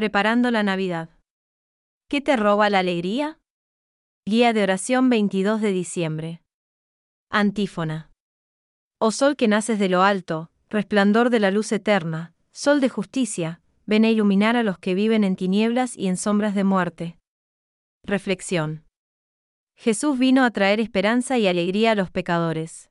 preparando la Navidad. ¿Qué te roba la alegría? Guía de oración 22 de diciembre. Antífona. Oh sol que naces de lo alto, resplandor de la luz eterna, sol de justicia, ven a iluminar a los que viven en tinieblas y en sombras de muerte. Reflexión. Jesús vino a traer esperanza y alegría a los pecadores.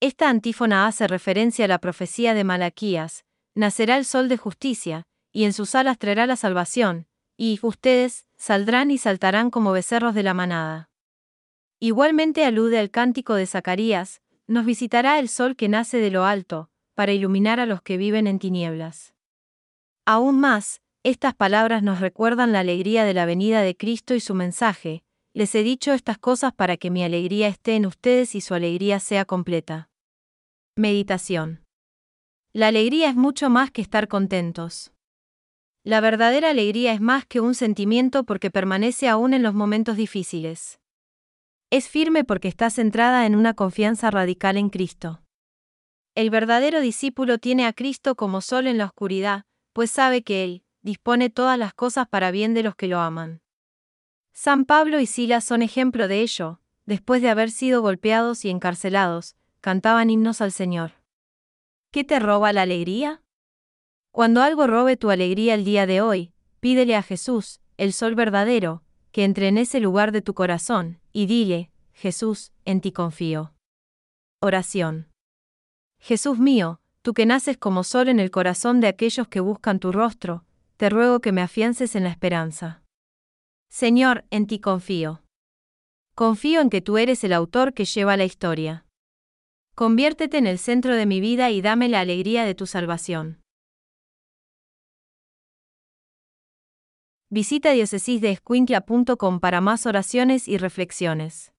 Esta antífona hace referencia a la profecía de Malaquías, nacerá el sol de justicia, y en sus alas traerá la salvación, y ustedes saldrán y saltarán como becerros de la manada. Igualmente alude al cántico de Zacarías, nos visitará el sol que nace de lo alto, para iluminar a los que viven en tinieblas. Aún más, estas palabras nos recuerdan la alegría de la venida de Cristo y su mensaje, les he dicho estas cosas para que mi alegría esté en ustedes y su alegría sea completa. Meditación. La alegría es mucho más que estar contentos. La verdadera alegría es más que un sentimiento porque permanece aún en los momentos difíciles. Es firme porque está centrada en una confianza radical en Cristo. El verdadero discípulo tiene a Cristo como sol en la oscuridad, pues sabe que Él dispone todas las cosas para bien de los que lo aman. San Pablo y Silas son ejemplo de ello, después de haber sido golpeados y encarcelados, cantaban himnos al Señor. ¿Qué te roba la alegría? Cuando algo robe tu alegría el día de hoy, pídele a Jesús, el sol verdadero, que entre en ese lugar de tu corazón, y dile, Jesús, en ti confío. Oración. Jesús mío, tú que naces como sol en el corazón de aquellos que buscan tu rostro, te ruego que me afiances en la esperanza. Señor, en ti confío. Confío en que tú eres el autor que lleva la historia. Conviértete en el centro de mi vida y dame la alegría de tu salvación. Visita diocesisdeescuintla.com para más oraciones y reflexiones.